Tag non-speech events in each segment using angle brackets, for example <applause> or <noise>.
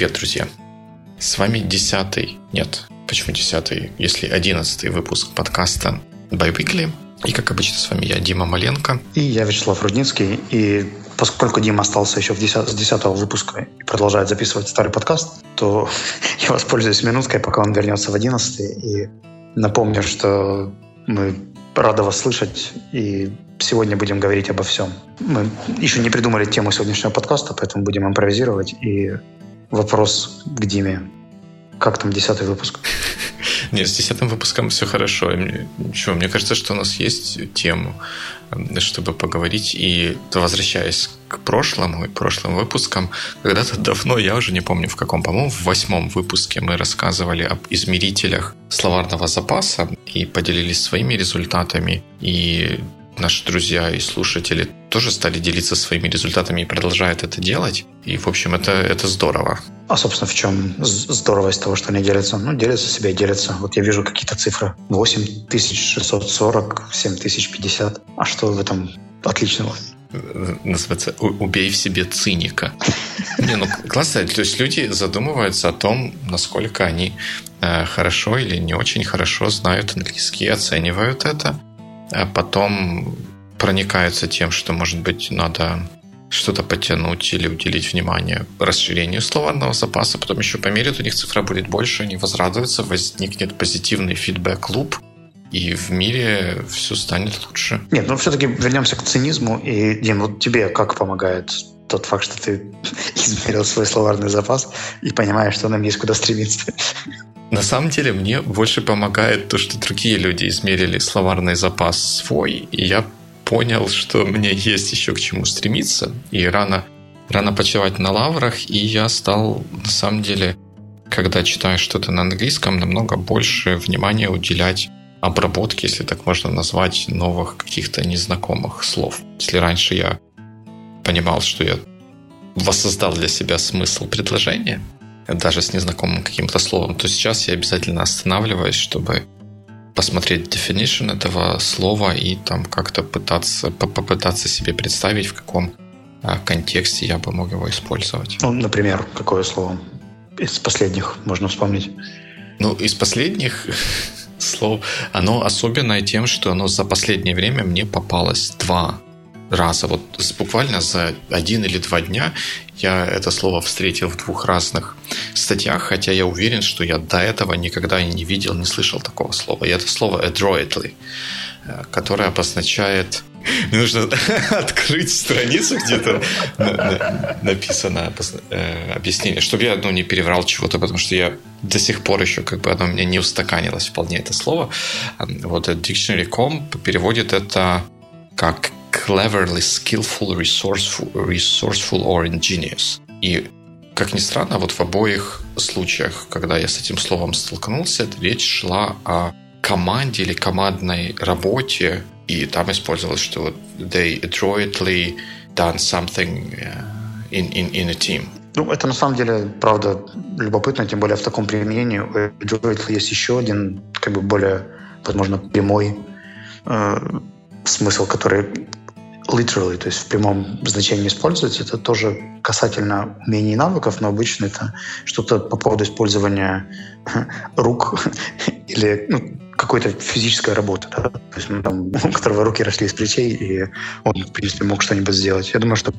Привет, друзья! С вами десятый, нет, почему десятый, если одиннадцатый выпуск подкаста Biweekly. И, как обычно, с вами я, Дима Маленко. И я, Вячеслав Рудницкий. И поскольку Дима остался еще в 10, с десятого выпуска и продолжает записывать старый подкаст, то <laughs> я воспользуюсь минуткой, пока он вернется в одиннадцатый. И напомню, что мы рады вас слышать. И сегодня будем говорить обо всем. Мы еще не придумали тему сегодняшнего подкаста, поэтому будем импровизировать. И вопрос к Диме. Как там десятый выпуск? <laughs> Нет, с десятым выпуском все хорошо. Что, мне кажется, что у нас есть тему, чтобы поговорить. И возвращаясь к прошлому и прошлым выпускам, когда-то давно, я уже не помню в каком, по-моему, в восьмом выпуске мы рассказывали об измерителях словарного запаса и поделились своими результатами. И наши друзья и слушатели тоже стали делиться своими результатами и продолжают это делать. И, в общем, это, это здорово. А, собственно, в чем здорово того, что они делятся? Ну, делятся себе, делятся. Вот я вижу какие-то цифры. 8640, 7050. А что в этом отличного? называется «Убей в себе циника». Не, ну классно. То есть люди задумываются о том, насколько они э, хорошо или не очень хорошо знают английский, оценивают это а потом проникаются тем, что, может быть, надо что-то потянуть или уделить внимание расширению словарного запаса. Потом еще померят, у них цифра будет больше, они возрадуются, возникнет позитивный фидбэк-клуб, и в мире все станет лучше. Нет, ну все-таки вернемся к цинизму. И, Дим, вот тебе как помогает тот факт, что ты <laughs> измерил свой словарный запас и понимаешь, что нам есть куда стремиться? На самом деле мне больше помогает то, что другие люди измерили словарный запас свой, и я понял, что мне есть еще к чему стремиться, и рано, рано почивать на лаврах, и я стал, на самом деле, когда читаю что-то на английском, намного больше внимания уделять обработке, если так можно назвать, новых каких-то незнакомых слов. Если раньше я понимал, что я воссоздал для себя смысл предложения, даже с незнакомым каким-то словом, то сейчас я обязательно останавливаюсь, чтобы посмотреть definition этого слова и там как-то пытаться, попытаться себе представить, в каком а, контексте я бы мог его использовать. Ну, например, какое слово из последних можно вспомнить? Ну, из последних <laughs> слов, оно особенное тем, что оно за последнее время мне попалось два раза. Вот буквально за один или два дня я это слово встретил в двух разных статьях, хотя я уверен, что я до этого никогда не видел, не слышал такого слова. И это слово adroitly, э, которое обозначает мне <laughs> нужно <laughs> открыть страницу, где-то написано э, объяснение, чтобы я ну, не переврал чего-то, потому что я до сих пор еще как бы оно мне не устаканилось вполне это слово. Вот Dictionary.com переводит это как cleverly, skillful, resourceful, resourceful or ingenious. И, как ни странно, вот в обоих случаях, когда я с этим словом столкнулся, речь шла о команде или командной работе, и там использовалось, что they adroitly done something uh, in, in, in a team. Ну, это на самом деле, правда, любопытно, тем более в таком применении. У есть еще один, как бы более, возможно, прямой э, смысл, который literally, то есть в прямом значении использовать, это тоже касательно умений и навыков, но обычно это что-то по поводу использования <laughs> рук <laughs> или ну, какой-то физической работы. Да? То есть, ну, там, у которого руки росли из плечей, и он, в принципе, мог что-нибудь сделать. Я думаю, что,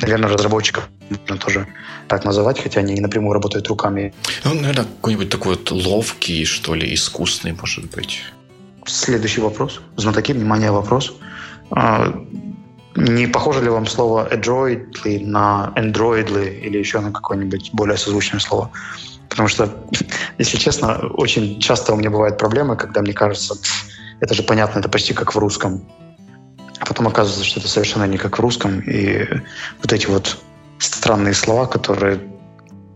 наверное, разработчиков можно тоже так называть, хотя они не напрямую работают руками. Ну, наверное, какой-нибудь такой вот ловкий, что ли, искусный, может быть. Следующий вопрос. Знатоки, внимание, вопрос. Не похоже ли вам слово adroidly на androidly или еще на какое-нибудь более созвучное слово? Потому что, <laughs> если честно, очень часто у меня бывают проблемы, когда мне кажется, это же понятно, это почти как в русском. А потом оказывается, что это совершенно не как в русском. И вот эти вот странные слова, которые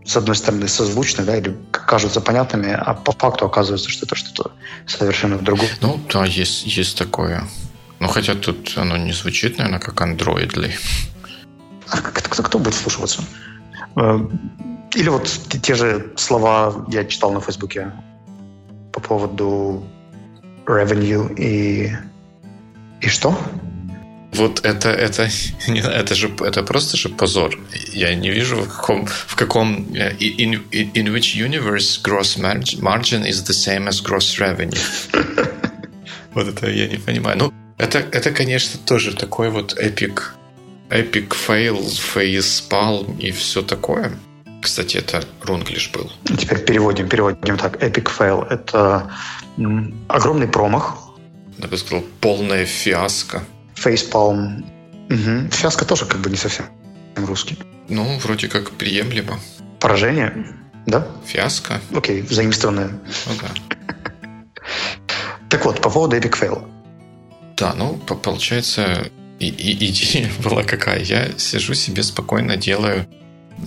с одной стороны созвучны, да, или кажутся понятными, а по факту оказывается, что это что-то совершенно другое. Ну, да, есть, есть такое. Ну, хотя тут оно не звучит, наверное, как андроидли. А кто, кто будет слушаться? Э, или вот те же слова я читал на Фейсбуке по поводу revenue и... И что? Вот это, это, <laughs> это же, это просто же позор. Я не вижу, в каком, в каком in, in which universe gross margin is the same as gross revenue. <laughs> Вот это я не понимаю. Ну, это, это, конечно, тоже такой вот epic, epic fail, facepalm и все такое. Кстати, это Рунглиш был. Теперь переводим, переводим так. Epic fail – это огромный промах. Я бы сказал, полная фиаско. Фейспалм. Угу. Фиаско тоже как бы не совсем русский. Ну, вроде как приемлемо. Поражение, да? Фиаско. Окей, заимствованное. Ну да. Так вот, по поводу Epic Fail. Да, ну, получается, и, и, идея <laughs> была какая? Я сижу себе спокойно, делаю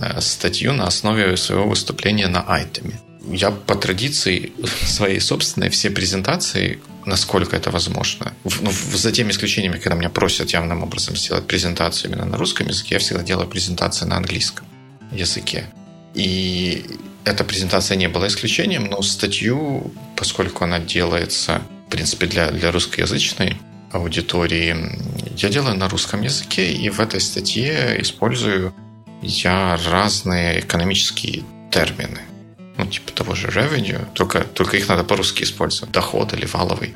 э, статью на основе своего выступления на айтеме. Я по традиции <laughs> своей собственной все презентации насколько это возможно. Ну, за теми исключениями, когда меня просят явным образом сделать презентацию именно на русском языке, я всегда делаю презентации на английском языке. И эта презентация не была исключением, но статью, поскольку она делается, в принципе, для, для русскоязычной аудитории, я делаю на русском языке, и в этой статье использую я разные экономические термины. Ну, типа того же revenue, только, только их надо по-русски использовать, доход или валовый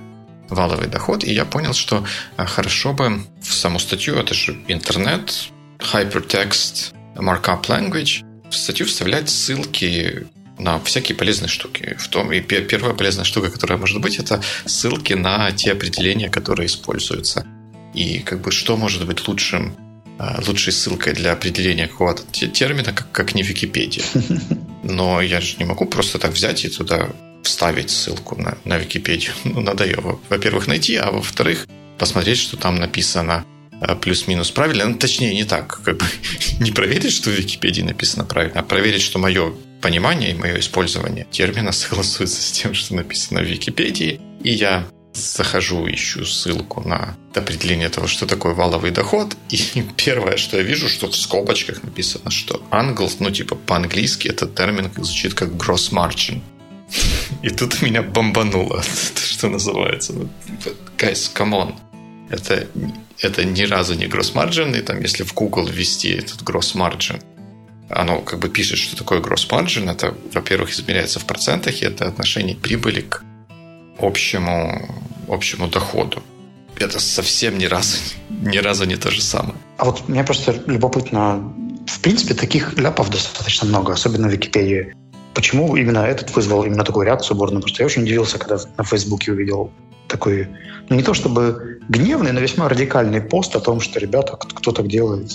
валовый доход, и я понял, что э, хорошо бы в саму статью, это же интернет, hypertext, markup language, в статью вставлять ссылки на всякие полезные штуки. В том, и первая полезная штука, которая может быть, это ссылки на те определения, которые используются. И как бы что может быть лучшим, э, лучшей ссылкой для определения какого-то термина, как, как не Википедия. <laughs> Но я же не могу просто так взять и туда вставить ссылку на, на Википедию. <laughs> Ну, надо ее, во-первых, найти, а во-вторых, посмотреть, что там написано э, плюс-минус правильно. Ну, точнее, не так. Как бы, <laughs> не проверить, что в Википедии написано правильно, а проверить, что мое понимание и мое использование термина согласуется с тем, что написано в Википедии. И я захожу, ищу ссылку на определение того, что такое валовый доход, и <laughs> первое, что я вижу, что в скобочках написано, что англ, ну типа по-английски этот термин звучит как gross margin. <laughs> И тут меня бомбануло, <laughs> что называется. Guys, come on. Это, это ни разу не gross margin, и там, если в Google ввести этот gross margin, оно как бы пишет, что такое gross margin. Это, во-первых, измеряется в процентах, и это отношение прибыли к общему, общему доходу. Это совсем ни разу, ни разу не то же самое. А вот мне просто любопытно, в принципе, таких ляпов достаточно много, особенно в Википедии. Почему именно этот вызвал именно такую реакцию бурную? Что я очень удивился, когда на Фейсбуке увидел такой, ну не то чтобы гневный, но весьма радикальный пост о том, что, ребята, кто так делает.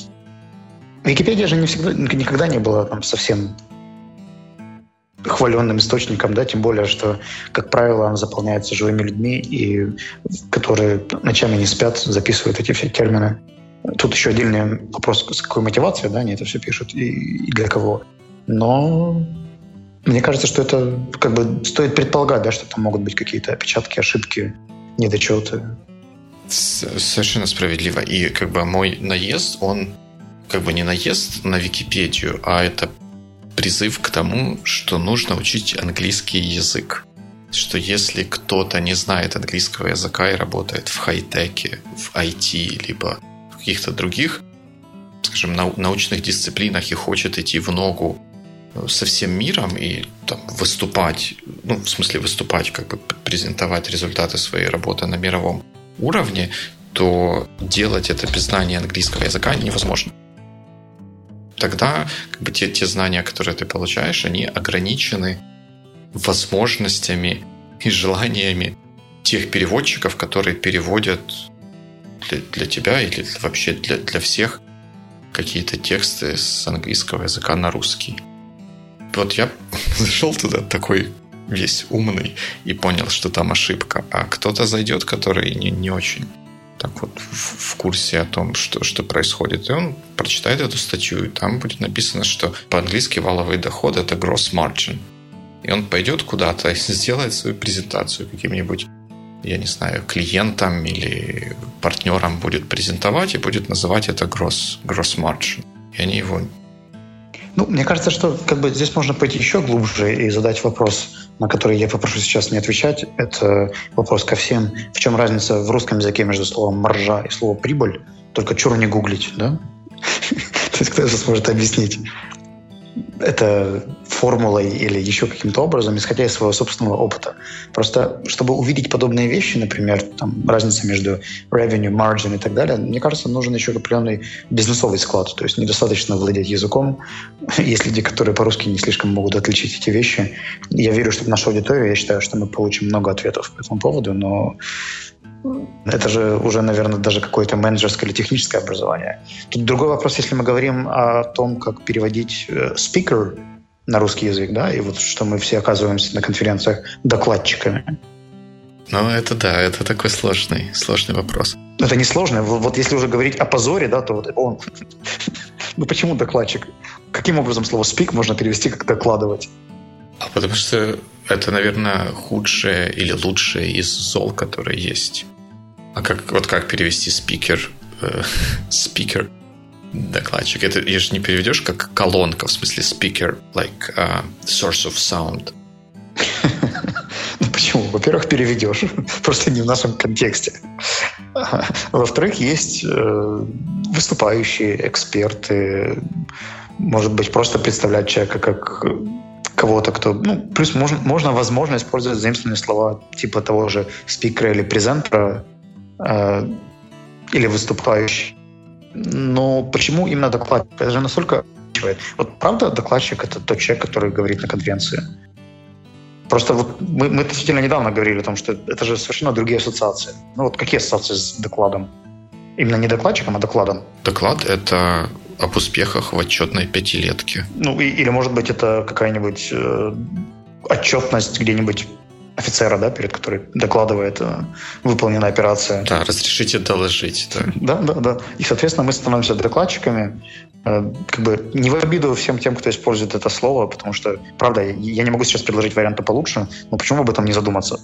Википедия же не всегда, никогда не была там совсем хваленным источником, да, тем более, что, как правило, он заполняется живыми людьми, и которые ночами не спят, записывают эти все термины. Тут еще отдельный вопрос, с какой мотивацией, да, они это все пишут и, и для кого. Но мне кажется, что это как бы стоит предполагать, да, что там могут быть какие-то опечатки, ошибки, недочеты. Совершенно справедливо. И как бы мой наезд, он как бы не наезд на Википедию, а это призыв к тому, что нужно учить английский язык. Что если кто-то не знает английского языка и работает в хай-теке, в IT, либо в каких-то других, скажем, научных дисциплинах и хочет идти в ногу э, со всем миром и там, выступать, ну, в смысле выступать, как бы презентовать результаты своей работы на мировом уровне, то делать это без знания английского языка невозможно тогда как бы, те, те знания, которые ты получаешь, они ограничены возможностями и желаниями тех переводчиков, которые переводят для, для тебя или вообще для, для всех какие-то тексты с английского языка на русский. Вот я <laughs> зашел туда такой весь умный и понял, что там ошибка. А кто-то зайдет, который не, не очень так вот в курсе о том, что, что происходит. И он прочитает эту статью, и там будет написано, что по-английски валовый доход – это gross margin. И он пойдет куда-то и <laughs> сделает свою презентацию каким-нибудь я не знаю, клиентам или партнерам будет презентовать и будет называть это gross, gross margin. И они его ну, мне кажется, что как бы здесь можно пойти еще глубже и задать вопрос, на который я попрошу сейчас не отвечать. Это вопрос ко всем. В чем разница в русском языке между словом «маржа» и словом «прибыль»? только чур не гуглить, да? <laughs> То есть кто же сможет объяснить это формулой или еще каким-то образом, исходя из своего собственного опыта. Просто, чтобы увидеть подобные вещи, например, там, разница между revenue, margin и так далее, мне кажется, нужен еще определенный бизнесовый склад. То есть недостаточно владеть языком. <laughs> Есть люди, которые по-русски не слишком могут отличить эти вещи. Я верю, что в нашу аудиторию, я считаю, что мы получим много ответов по этому поводу, но это же уже, наверное, даже какое-то менеджерское или техническое образование. Тут другой вопрос, если мы говорим о том, как переводить э, speaker на русский язык, да, и вот что мы все оказываемся на конференциях докладчиками. Ну, это да, это такой сложный, сложный вопрос. Это не сложно. Вот если уже говорить о позоре, да, то вот он... <laughs> ну почему докладчик? Каким образом слово speak можно перевести как докладывать? А потому что это, наверное, худшее или лучшее из зол, которые есть. А как, вот как перевести спикер, э, <laughs> спикер, докладчик? Это я же не переведешь как колонка, в смысле спикер, like uh, source of sound. <laughs> Ну почему? Во-первых, переведешь, <laughs> просто не в нашем контексте. Во-вторых, есть э, выступающие, эксперты, может быть, просто представлять человека как кого-то, кто... Ну, плюс можно, можно возможно, использовать заимствованные слова типа того же спикера или презентера, э, или выступающий. Но почему именно докладчик? Это же настолько... Вот правда докладчик — это тот человек, который говорит на конференции? Просто вот мы, мы относительно недавно говорили о том, что это же совершенно другие ассоциации. Ну вот какие ассоциации с докладом? Именно не докладчиком, а докладом? Доклад — это об успехах в отчетной пятилетке. Ну, и, или, может быть, это какая-нибудь э, отчетность где-нибудь офицера, да, перед которой докладывает э, выполненная операция. Да, разрешите доложить. Да. да, да, да. И, соответственно, мы становимся докладчиками, э, как бы не в обиду всем тем, кто использует это слово, потому что, правда, я не могу сейчас предложить варианты получше, но почему об этом не задуматься?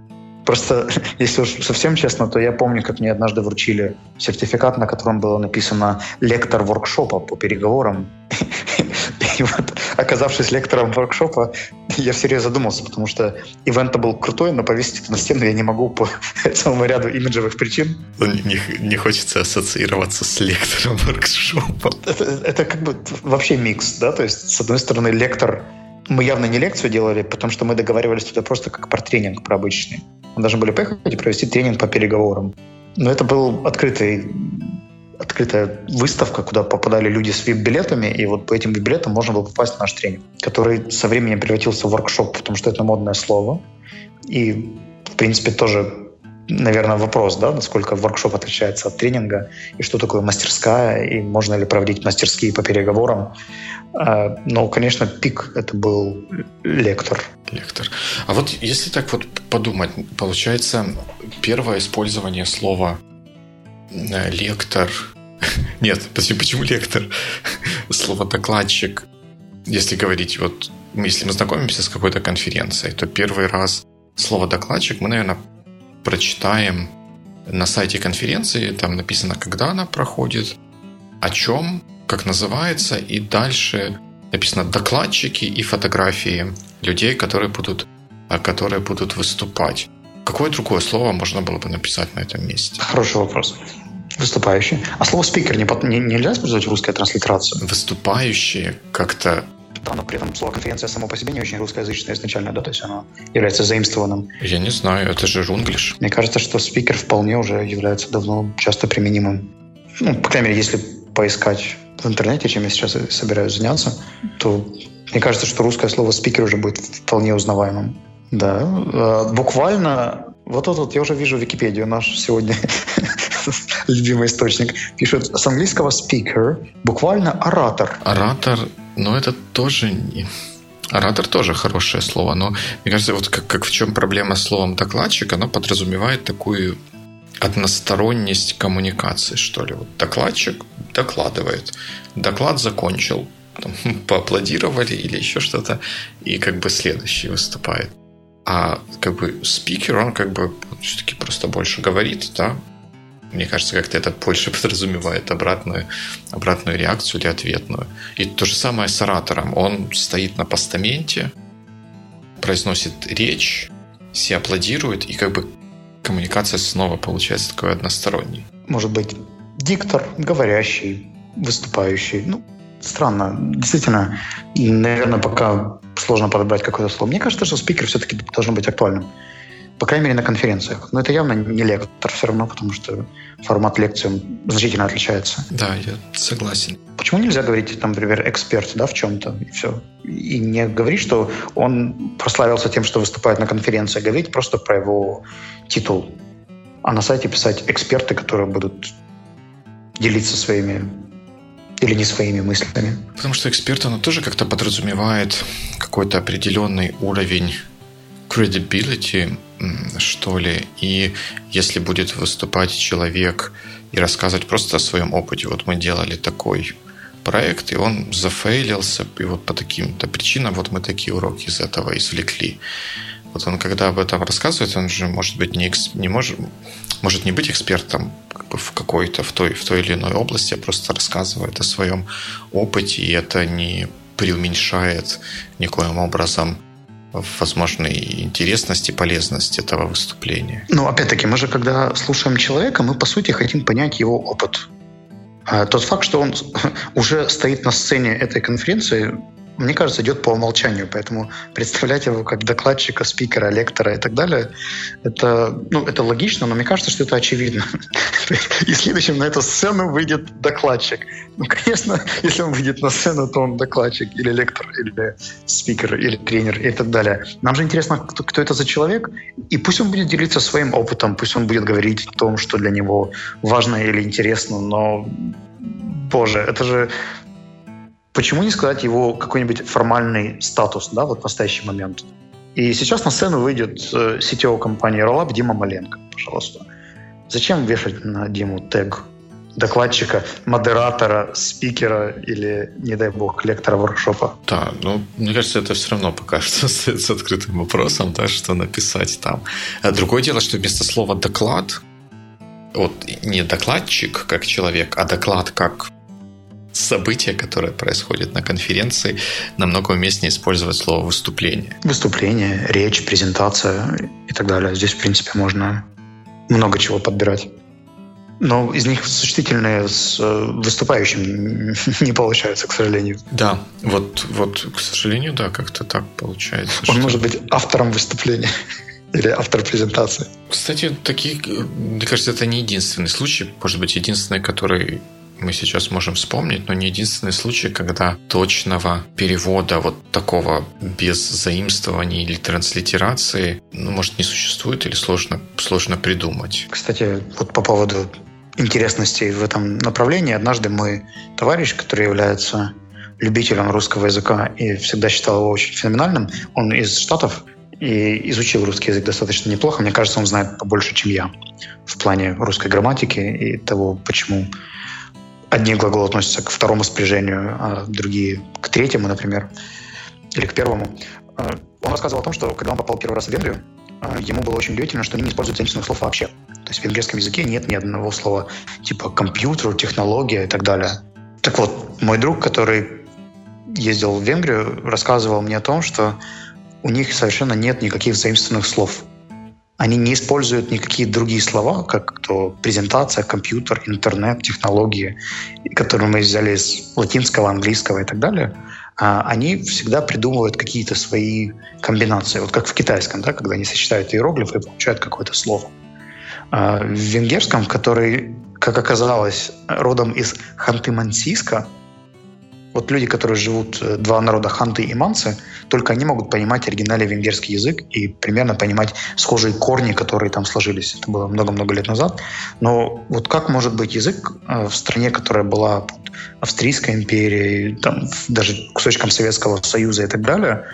Просто, <laughs> если уж совсем честно, то я помню, как мне однажды вручили сертификат, на котором было написано «лектор воркшопа по переговорам». <laughs> <laughs> И вот, оказавшись лектором воркшопа, я всерьез задумался, потому что ивент был крутой, но повесить это на стену я не могу по <laughs> целому ряду имиджевых причин. Ну, не, не хочется ассоциироваться с лектором воркшопа. Это, это как бы вообще микс, да, то есть, с одной стороны, лектор мы явно не лекцию делали, потому что мы договаривались туда просто как про тренинг, про обычный. Мы должны были поехать и провести тренинг по переговорам. Но это был открытый открытая выставка, куда попадали люди с вип-билетами, и вот по этим вип-билетам можно было попасть в наш тренинг, который со временем превратился в воркшоп, потому что это модное слово. И, в принципе, тоже, наверное, вопрос, да, насколько воркшоп отличается от тренинга, и что такое мастерская, и можно ли проводить мастерские по переговорам. А, но, конечно, пик — это был лектор. Лектор. А вот если так вот подумать, получается, первое использование слова лектор... <laughs> Нет, почему, почему лектор? <laughs> Слово докладчик. Если говорить, вот если мы знакомимся с какой-то конференцией, то первый раз слово докладчик мы, наверное, прочитаем на сайте конференции, там написано, когда она проходит, о чем, как называется, и дальше написано докладчики и фотографии людей, которые будут, а, которые будут выступать. Какое другое слово можно было бы написать на этом месте? Хороший вопрос. Выступающий. А слово спикер не, не, нельзя использовать русской транслитерации? Выступающие как-то да, но при этом слово конференция само по себе не очень русскоязычное изначально, да, то есть оно является заимствованным. Я не знаю, это же рунглиш. Мне кажется, что спикер вполне уже является давно часто применимым. Ну, по крайней мере, если поискать в интернете, чем я сейчас собираюсь заняться, то мне кажется, что русское слово «спикер» уже будет вполне узнаваемым. Да, э, буквально вот тут вот я уже вижу Википедию, наш сегодня <laughs> любимый источник. Пишут с английского speaker, буквально оратор. Оратор, но это тоже не... Оратор тоже хорошее слово, но мне кажется, вот как, как в чем проблема с словом докладчик, оно подразумевает такую односторонность коммуникации, что ли. Вот докладчик докладывает. Доклад закончил. Там, <laughs> поаплодировали или еще что-то. И как бы следующий выступает. А как бы спикер, он как бы все-таки просто больше говорит, да, мне кажется, как-то это больше <laughs> подразумевает обратную, обратную реакцию или ответную. И то же самое с оратором. Он стоит на постаменте, произносит речь, все аплодируют, и как бы коммуникация снова получается такой односторонней. Может быть, диктор, говорящий, выступающий. Ну, странно. Действительно, наверное, пока сложно подобрать какое-то слово. Мне кажется, что спикер все-таки должен быть актуальным. По крайней мере, на конференциях. Но это явно не лектор все равно, потому что формат лекции значительно отличается. Да, я согласен. Почему нельзя говорить, там, например, эксперт да, в чем-то, и все? И не говорить, что он прославился тем, что выступает на конференции, а говорить просто про его титул. А на сайте писать эксперты, которые будут делиться своими или не своими мыслями. Потому что эксперт, оно тоже как-то подразумевает какой-то определенный уровень credibility, что ли. И если будет выступать человек и рассказывать просто о своем опыте, вот мы делали такой проект, и он зафейлился, и вот по таким-то причинам вот мы такие уроки из этого извлекли. Вот он, когда об этом рассказывает, он же, может быть, не, экс, не может, может не быть экспертом как бы в какой-то, в той, в той или иной области, а просто рассказывает о своем опыте, и это не преуменьшает никоим образом возможной интересности, полезности этого выступления. Ну, опять-таки, мы же, когда слушаем человека, мы, по сути, хотим понять его опыт. А тот факт, что он <laughs> уже стоит на сцене этой конференции, мне кажется, идет по умолчанию. Поэтому представлять его как докладчика, спикера, лектора и так далее, это, ну, это логично, но мне кажется, что это очевидно. <laughs> И следующим на эту сцену выйдет докладчик. Ну, конечно, <laughs> если он выйдет на сцену, то он докладчик или лектор, или спикер, или тренер и так далее. Нам же интересно, кто, кто это за человек, и пусть он будет делиться своим опытом, пусть он будет говорить о том, что для него важно или интересно, но Боже, это же Почему не сказать его какой-нибудь формальный статус, да, вот в настоящий момент? И сейчас на сцену выйдет CTO компании Rollup Дима Маленко, пожалуйста. Зачем вешать на Диму тег докладчика, модератора, спикера или, не дай бог, лектора воркшопа. Да, ну, мне кажется, это все равно пока что <laughs> остается открытым вопросом, да, что написать там. А другое дело, что вместо слова «доклад» вот не докладчик как человек, а доклад как событие, которое происходит на конференции, намного уместнее использовать слово «выступление». Выступление, речь, презентация и так далее. Здесь, в принципе, можно много чего подбирать. Но из них существительные с э, выступающим <laughs> не получается, к сожалению. Да, вот, вот к сожалению, да, как-то так получается. Он что... может быть автором выступления <laughs> или автор презентации. Кстати, такие, мне кажется, это не единственный случай, может быть, единственный, который мы сейчас можем вспомнить, но не единственный случай, когда точного перевода вот такого без заимствований или транслитерации, ну, может, не существует или сложно, сложно придумать. Кстати, вот по поводу интересностей в этом направлении, однажды мой товарищ, который является любителем русского языка и всегда считал его очень феноменальным, он из Штатов, и изучил русский язык достаточно неплохо. Мне кажется, он знает побольше, чем я в плане русской грамматики и того, почему одни глаголы относятся к второму спряжению, а другие к третьему, например, или к первому. А, он рассказывал о том, что когда он попал первый раз в Венгрию, а, ему было очень удивительно, что они не используют заимствованных слов вообще. То есть в венгерском языке нет ни одного слова типа компьютер, технология и так далее. Так вот, мой друг, который ездил в Венгрию, рассказывал мне о том, что у них совершенно нет никаких заимствованных слов они не используют никакие другие слова, как то презентация, компьютер, интернет, технологии, которые мы взяли из латинского, английского и так далее. А они всегда придумывают какие-то свои комбинации. Вот как в китайском, да, когда они сочетают иероглифы и получают какое-то слово. А в венгерском, который, как оказалось, родом из Ханты-Мансийска, вот люди, которые живут, э, два народа ханты и манцы, только они могут понимать оригинальный венгерский язык и примерно понимать схожие корни, которые там сложились. Это было много-много лет назад. Но вот как может быть язык э, в стране, которая была Австрийской империей, там, даже кусочком Советского Союза и так далее,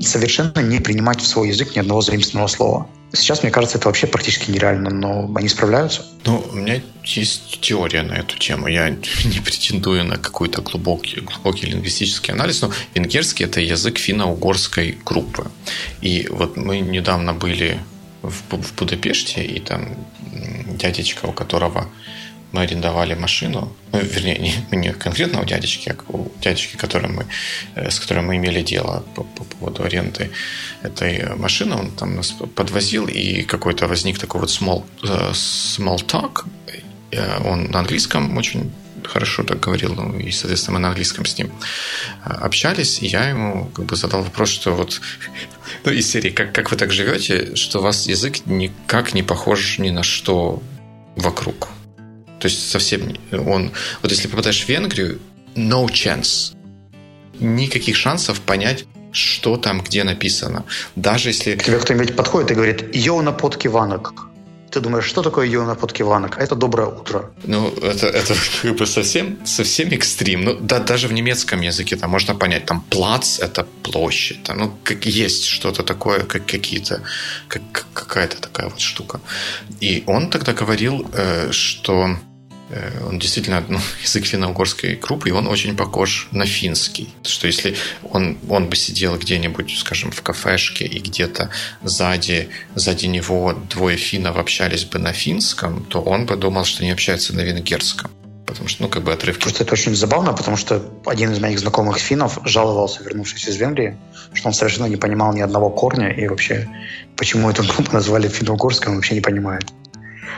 совершенно не принимать в свой язык ни одного заимственного слова? Сейчас, мне кажется, это вообще практически нереально, но они справляются. Ну, у меня есть теория на эту тему. Я <laughs> не претендую на какой-то глубокий, глубокий лингвистический анализ, но венгерский – это язык финно-угорской группы. И вот мы недавно были в, в Будапеште, и там дядечка, у которого мы арендовали машину, ну, вернее, не, не конкретно у дядечки, а у дядечки, который мы, э, с которым мы имели дело по, по поводу аренды этой машины, он там нас подвозил, и какой-то возник такой вот small, э, small talk, он на английском очень хорошо так говорил, ну, и, соответственно, мы на английском с ним а, общались, и я ему как бы задал вопрос, что вот, <laughs> ну, из серии, как, как вы так живете, что у вас язык никак не похож ни на что вокруг. То есть совсем он... Вот если попадаешь в Венгрию, no chance. Никаких шансов понять, что там, где написано. Даже если... К тебе кто-нибудь подходит и говорит «Йоу на подке ванок». Ты думаешь, что такое йо на подке ванок? А это доброе утро. Ну, это, это <laughs> как бы совсем, совсем экстрим. Ну, да, даже в немецком языке там можно понять, там плац – это площадь. Там, ну, как есть что-то такое, как какие-то, как какая-то такая вот штука. И он тогда говорил, э, что он действительно ну, язык <laughs> финно-угорской группы, и он очень похож на финский. Что если он, он бы сидел где-нибудь, скажем, в кафешке, и где-то сзади, сзади него двое финнов общались бы на финском, то он бы думал, что они общаются на венгерском. Потому что, ну, как бы отрывки... Просто это очень забавно, потому что один из моих знакомых финнов жаловался, вернувшись из Венгрии, что он совершенно не понимал ни одного корня, и вообще, почему эту группу назвали финно-угорской, он вообще не понимает.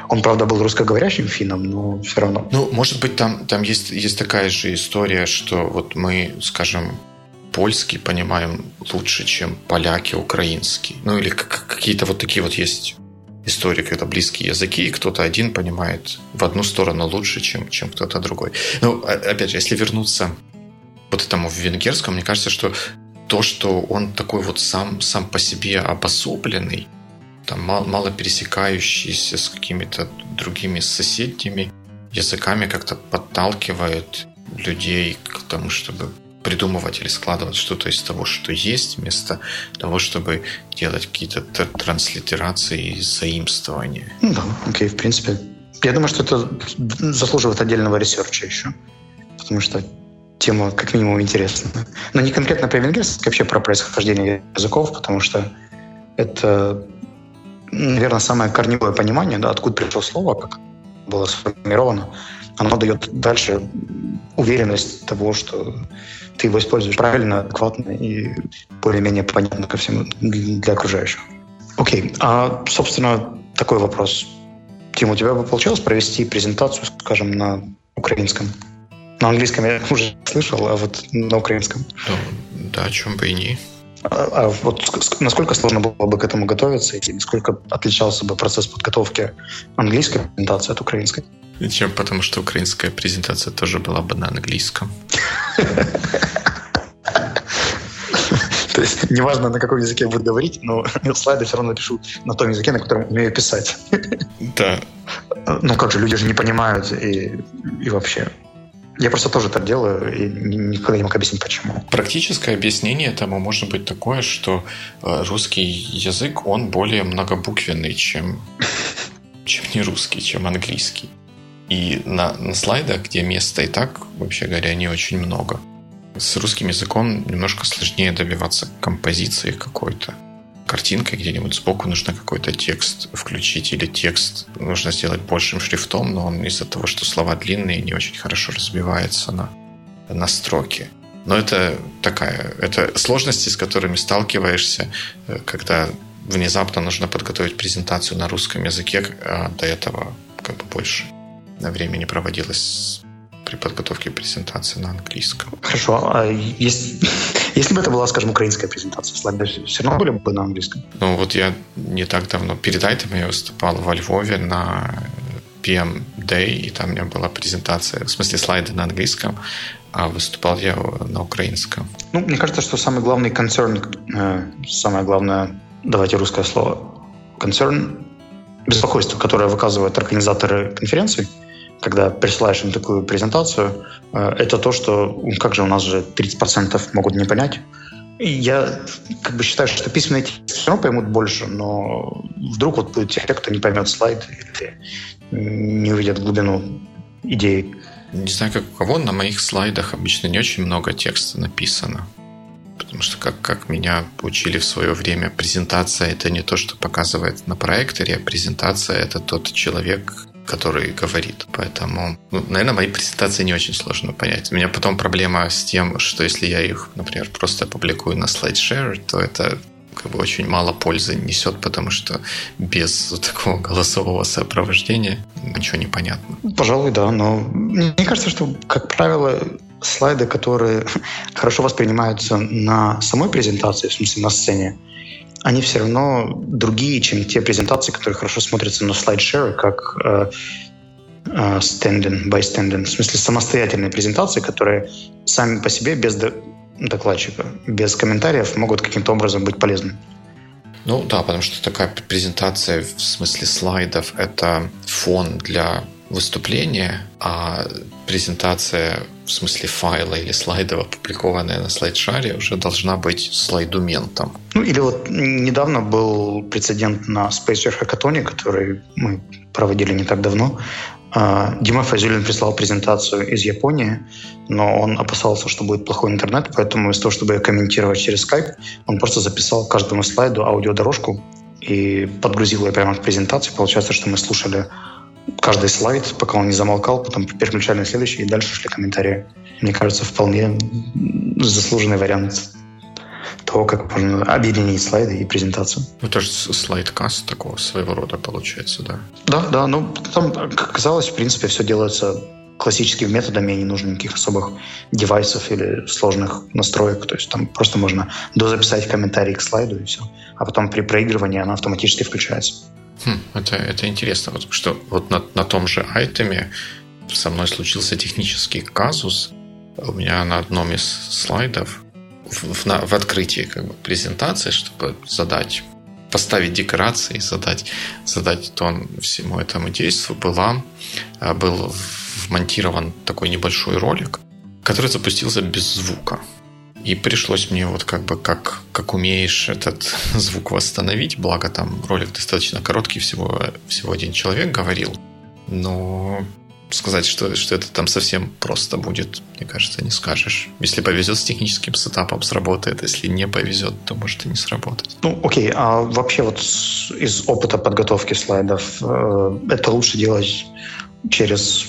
Он, правда, был русскоговорящим финном, но все равно. Ну, может быть, там, там есть, есть такая же история, что вот мы, скажем, польский понимаем лучше, чем поляки украинский. Ну, или какие-то вот такие вот есть истории, когда близкие языки, и кто-то один понимает в одну сторону лучше, чем, чем кто-то другой. Ну, опять же, если вернуться вот этому в венгерском, мне кажется, что то, что он такой вот сам, сам по себе обособленный, там, мало пересекающиеся с какими-то другими соседними языками как-то подталкивает людей к тому, чтобы придумывать или складывать что-то из того, что есть, вместо того, чтобы делать какие-то транслитерации и заимствования. Ну да, окей, в принципе. Я думаю, что это заслуживает отдельного research а еще, потому что тема как минимум интересна. Но не конкретно про венгерский, вообще про происхождение языков, потому что это наверное, самое корневое понимание, да, откуда пришло слово, как было сформировано, оно дает дальше уверенность того, что ты его используешь правильно, адекватно и более-менее понятно ко всему для окружающих. Окей, а, собственно, такой вопрос. Тим, у тебя бы получилось провести презентацию, скажем, на украинском? На английском я <laughs> уже слышал, а вот на украинском? Да, да о чем бы и не. А, а вот насколько сложно было бы к этому готовиться и насколько отличался бы процесс подготовки английской презентации от украинской? Чем? Потому что украинская презентация тоже была бы на английском. <laughs> То есть неважно, на каком языке я буду говорить, но слайды все равно пишу на том языке, на котором умею писать. Да. Ну как же, люди же не понимают и, и вообще. Я просто тоже так делаю и никогда не мог объяснить, почему. Практическое объяснение этому может быть такое, что э, русский язык, он более многобуквенный, чем, <laughs> чем не русский, чем английский. И на, на слайдах, где места и так, вообще говоря, не очень много. С русским языком немножко сложнее добиваться композиции какой-то картинкой где-нибудь сбоку нужно какой-то текст включить, или текст нужно сделать большим шрифтом, но он из-за того, что слова длинные, не очень хорошо разбивается на, на строки. Но это такая, это сложности, с которыми сталкиваешься, э, когда внезапно нужно подготовить презентацию на русском языке, а до этого как бы больше времени проводилось при подготовке презентации на английском. Хорошо. А если, если бы это была, скажем, украинская презентация, слайды все равно были бы на английском? Ну, вот я не так давно, перед этим я выступал во Львове на PM Day, и там у меня была презентация, в смысле слайды на английском, а выступал я на украинском. Ну, мне кажется, что самый главный concern, э, самое главное, давайте русское слово, concern, беспокойство, которое выказывают организаторы конференции – когда присылаешь им такую презентацию, э, это то, что как же у нас же 30% могут не понять. И я как бы считаю, что письменные тексты все равно поймут больше, но вдруг вот будет те, кто не поймет слайд или не увидят глубину идеи. Не знаю, как у кого, на моих слайдах обычно не очень много текста написано. Потому что, как, как меня учили в свое время, презентация – это не то, что показывает на проекторе, а презентация – это тот человек, который говорит. Поэтому, ну, наверное, мои презентации не очень сложно понять. У меня потом проблема с тем, что если я их, например, просто публикую на SlideShare, то это как бы очень мало пользы несет, потому что без <laughs> такого голосового сопровождения ничего не понятно. Пожалуй, да, но мне кажется, что, как правило, слайды, которые <laughs> хорошо воспринимаются на самой презентации, в смысле на сцене, они все равно другие, чем те презентации, которые хорошо смотрятся на слайдшере, как э, э, standing by standing, в смысле самостоятельные презентации, которые сами по себе без докладчика, без комментариев могут каким-то образом быть полезны. Ну да, потому что такая презентация в смысле слайдов – это фон для выступления, а презентация в смысле файла или слайда, опубликованная на слайдшаре, уже должна быть слайдументом. Ну или вот недавно был прецедент на Space Hackathon, который мы проводили не так давно. А, Дима Файзулин прислал презентацию из Японии, но он опасался, что будет плохой интернет, поэтому вместо того, чтобы комментировать через Skype, он просто записал каждому слайду аудиодорожку и подгрузил ее прямо к презентации. Получается, что мы слушали каждый слайд, пока он не замолкал, потом переключали на следующий, и дальше шли комментарии. Мне кажется, вполне заслуженный вариант того, как можно объединить слайды и презентацию. Ну, это же слайдкаст такого своего рода получается, да? Да, да. Ну, там, как оказалось, в принципе, все делается классическими методами, не нужно никаких особых девайсов или сложных настроек. То есть там просто можно дозаписать комментарий к слайду и все. А потом при проигрывании она автоматически включается. Хм, это, это интересно, вот, что вот на, на том же айтеме со мной случился технический казус. У меня на одном из слайдов в, в, в открытии как бы, презентации, чтобы задать поставить декорации, задать, задать тон всему этому действию, была, а, был вмонтирован такой небольшой ролик, который запустился без звука. И пришлось мне вот как бы как, как умеешь этот <laughs> звук восстановить, благо там ролик достаточно короткий, всего, всего один человек говорил. Но сказать, что, что это там совсем просто будет, мне кажется, не скажешь. Если повезет с техническим сетапом, сработает. Если не повезет, то может и не сработать. Ну, окей. А вообще вот из опыта подготовки слайдов э, это лучше делать через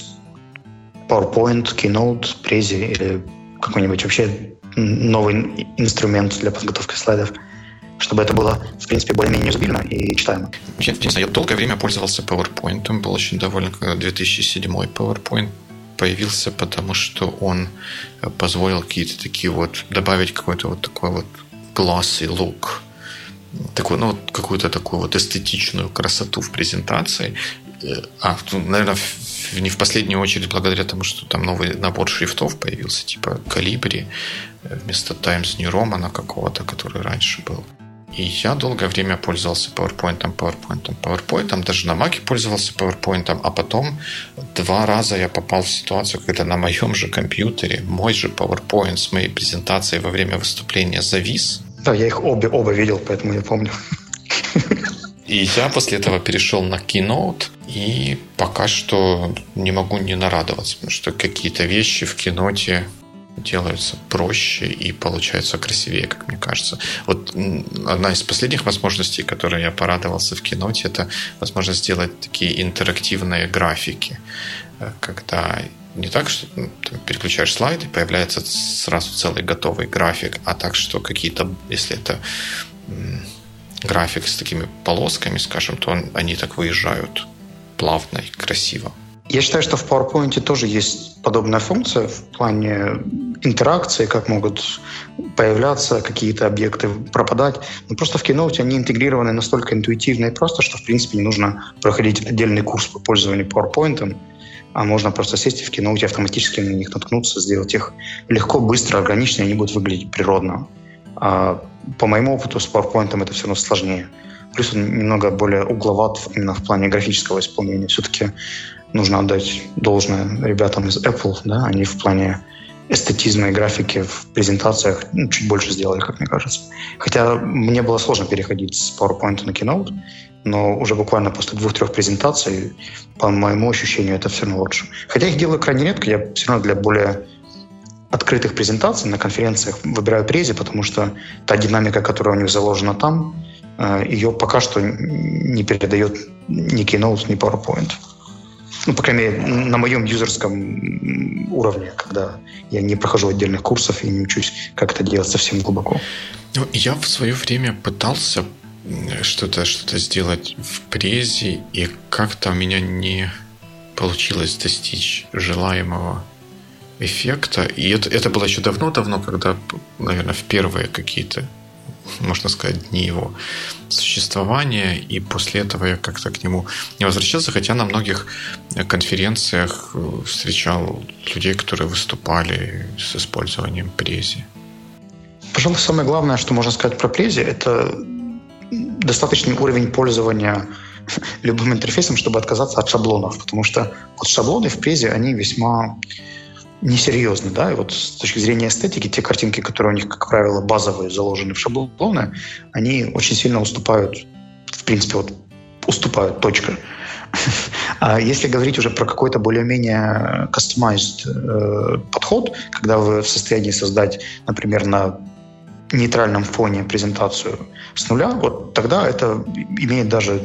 PowerPoint, Keynote, Prezi или какой-нибудь вообще новый инструмент для подготовки слайдов, чтобы это было, в принципе, более-менее юзабильно и читаемо. Я, знаю, я долгое время пользовался PowerPoint, был очень доволен, когда 2007 PowerPoint появился, потому что он позволил какие-то такие вот, добавить какой-то вот такой вот glossy look, такой, ну, какую-то такую вот эстетичную красоту в презентации. Э, а, наверное, не в последнюю очередь благодаря тому, что там новый набор шрифтов появился, типа Калибри, э, вместо Times New Roman какого-то, который раньше был. И я долгое время пользовался PowerPoint, PowerPoint, PowerPoint, даже на Mac пользовался PowerPoint, а потом два раза я попал в ситуацию, когда на моем же компьютере мой же PowerPoint с моей презентацией во время выступления завис. Да, я их обе, оба видел, поэтому я помню. И я после этого перешел на Keynote, и пока что не могу не нарадоваться, потому что какие-то вещи в Keynote делаются проще и получаются красивее, как мне кажется. Вот одна из последних возможностей, которой я порадовался в Keynote, это возможность сделать такие интерактивные графики, э, когда не так, что ну, ты переключаешь слайды, появляется сразу целый готовый график, а так, что какие-то, если это график с такими полосками, скажем, то он, они так выезжают плавно и красиво. Я считаю, что в PowerPoint тоже есть подобная функция в плане интеракции, как могут появляться какие-то объекты, пропадать. Но просто в Keynote они интегрированы настолько интуитивно и просто, что в принципе не нужно проходить отдельный курс по пользованию PowerPoint, а можно просто сесть и в Keynote автоматически на них наткнуться, сделать их легко, быстро, органично, и они будут выглядеть природно. А по моему опыту с PowerPoint это все равно сложнее. Плюс он немного более угловат именно в плане графического исполнения. Все-таки нужно отдать должное ребятам из Apple, да, они в плане эстетизма и графики в презентациях ну, чуть больше сделали, как мне кажется. Хотя мне было сложно переходить с PowerPoint на Keynote, но уже буквально после двух-трех презентаций, по моему ощущению, это все равно лучше. Хотя их делаю крайне редко, я все равно для более открытых презентаций на конференциях выбираю Прези, потому что та динамика, которая у них заложена там, э, ее пока что не передает ни Keynote, ни PowerPoint. ну, по крайней мере, на моем юзерском уровне, когда я не прохожу отдельных курсов и не учусь, как это делать совсем глубоко. Ну, я в свое время пытался что-то что сделать в презе, и как-то у меня не получилось достичь желаемого эффекта. И это, это было еще давно-давно, когда, наверное, в первые какие-то, можно сказать, дни его существования. И после этого я как-то к нему не возвращался, хотя на многих конференциях встречал людей, которые выступали с использованием прези. Пожалуй, самое главное, что можно сказать про прези, это достаточный уровень пользования <laughs> любым интерфейсом, чтобы отказаться от шаблонов, потому что вот шаблоны в презе, они весьма несерьезны, да, и вот с точки зрения эстетики, те картинки, которые у них, как правило, базовые, заложены в шаблоны, они очень сильно уступают, в принципе, вот уступают, точка. <laughs> А если говорить уже про какой-то более-менее customized э, подход, когда вы в состоянии создать, например, на нейтральном фоне презентацию с нуля, вот тогда это имеет даже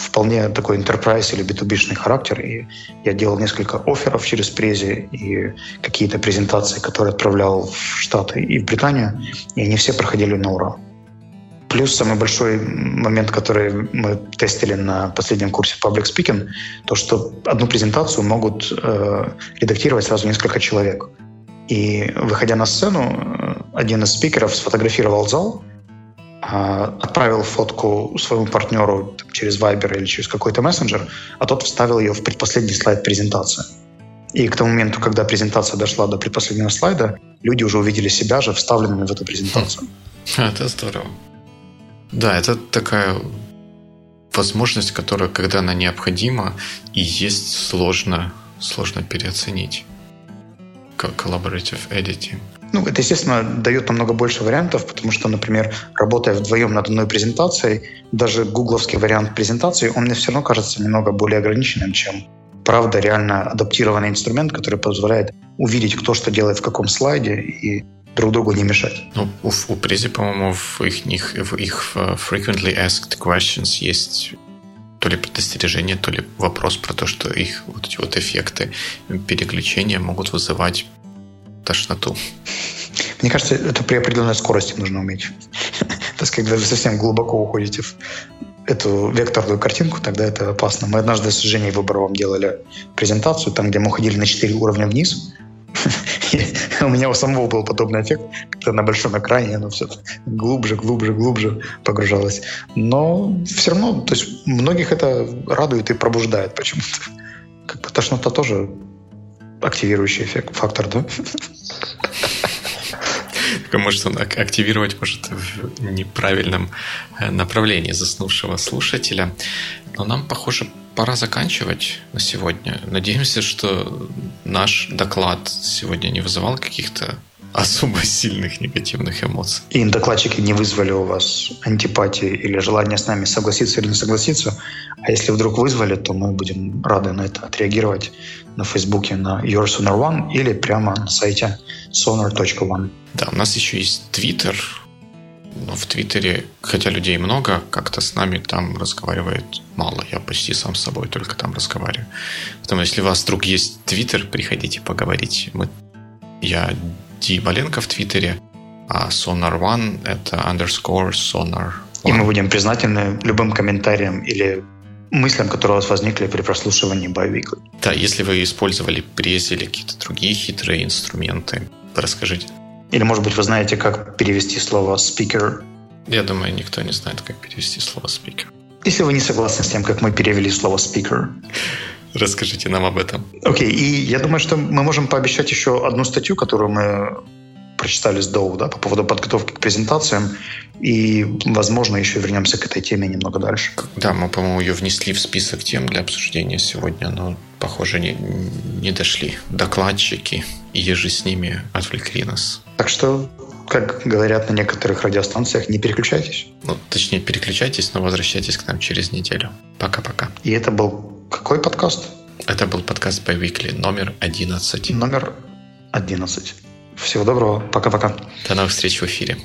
вполне такой enterprise или B2B характер. И я делал несколько офферов через Прези и какие-то презентации, которые отправлял в Штаты и в Британию, и они все проходили на ура. Плюс самый большой момент, который мы тестили на последнем курсе Public Speaking, то, что одну презентацию могут э, редактировать сразу несколько человек. И выходя на сцену, один из спикеров сфотографировал зал, отправил фотку своему партнеру через Viber или через какой-то мессенджер, а тот вставил ее в предпоследний слайд презентации. И к тому моменту, когда презентация дошла до предпоследнего слайда, люди уже увидели себя же вставленными в эту презентацию. <laughs> Это здорово. Да, это такая возможность, которая, когда она необходима и есть, сложно, сложно переоценить. Collaborative editing. Ну, это, естественно, дает намного больше вариантов, потому что, например, работая вдвоем над одной презентацией, даже гугловский вариант презентации, он мне все равно кажется немного более ограниченным, чем правда реально адаптированный инструмент, который позволяет увидеть, кто что делает в каком слайде и друг другу не мешать. Ну, у, у Прези, по-моему, в их, в их frequently asked questions есть то ли предостережение, то ли вопрос про то, что их вот эти вот эффекты переключения могут вызывать тошноту. Мне кажется, это при определенной скорости нужно уметь. То есть, когда вы совсем глубоко уходите в эту векторную картинку, тогда это опасно. Мы однажды с Женей Выборовым делали презентацию, там, где мы ходили на 4 уровня вниз. <laughs> У меня у самого был подобный эффект, когда на большом экране оно все глубже, глубже, глубже погружалось. Но все равно, то есть многих это радует и пробуждает почему-то. Как бы тошнота тоже активирующий эффект, фактор, да? Может, он активировать может в неправильном э, направлении заснувшего слушателя. Но нам, похоже, пора заканчивать на сегодня. Надеемся, что наш доклад сегодня не вызывал каких-то особо сильных негативных эмоций. И докладчики не вызвали у вас антипатии или желание с нами согласиться или не согласиться. А если вдруг вызвали, то мы будем рады на это отреагировать на Фейсбуке на Your Sonar One или прямо на сайте sonar.one. Да, у нас еще есть Твиттер, но в Твиттере, хотя людей много, как-то с нами там разговаривает мало. Я почти сам с собой только там разговариваю. Поэтому, если у вас вдруг есть Твиттер, приходите поговорить. Мы, я Ди Маленко в Твиттере, а Sonar One — это underscore Sonar One. И мы будем признательны любым комментариям или мыслям, которые у вас возникли при прослушивании Biweekly. Да, если вы использовали пресс или какие-то другие хитрые инструменты, расскажите. Или, может быть, вы знаете, как перевести слово speaker? Я думаю, никто не знает, как перевести слово speaker. Если вы не согласны с тем, как мы перевели слово speaker, Расскажите нам об этом. Окей, okay, и я думаю, что мы можем пообещать еще одну статью, которую мы прочитали с Доу, да, по поводу подготовки к презентациям. И, возможно, еще вернемся к этой теме немного дальше. Да, мы, по-моему, ее внесли в список тем для обсуждения сегодня, но, похоже, не, не дошли. Докладчики и ежи с ними отвлекли нас. Так что, как говорят на некоторых радиостанциях, не переключайтесь. Ну, точнее, переключайтесь, но возвращайтесь к нам через неделю. Пока-пока. И это был какой подкаст? Это был подкаст by Weekly номер 11. Номер 11. Всего доброго. Пока-пока. До новых встреч в эфире.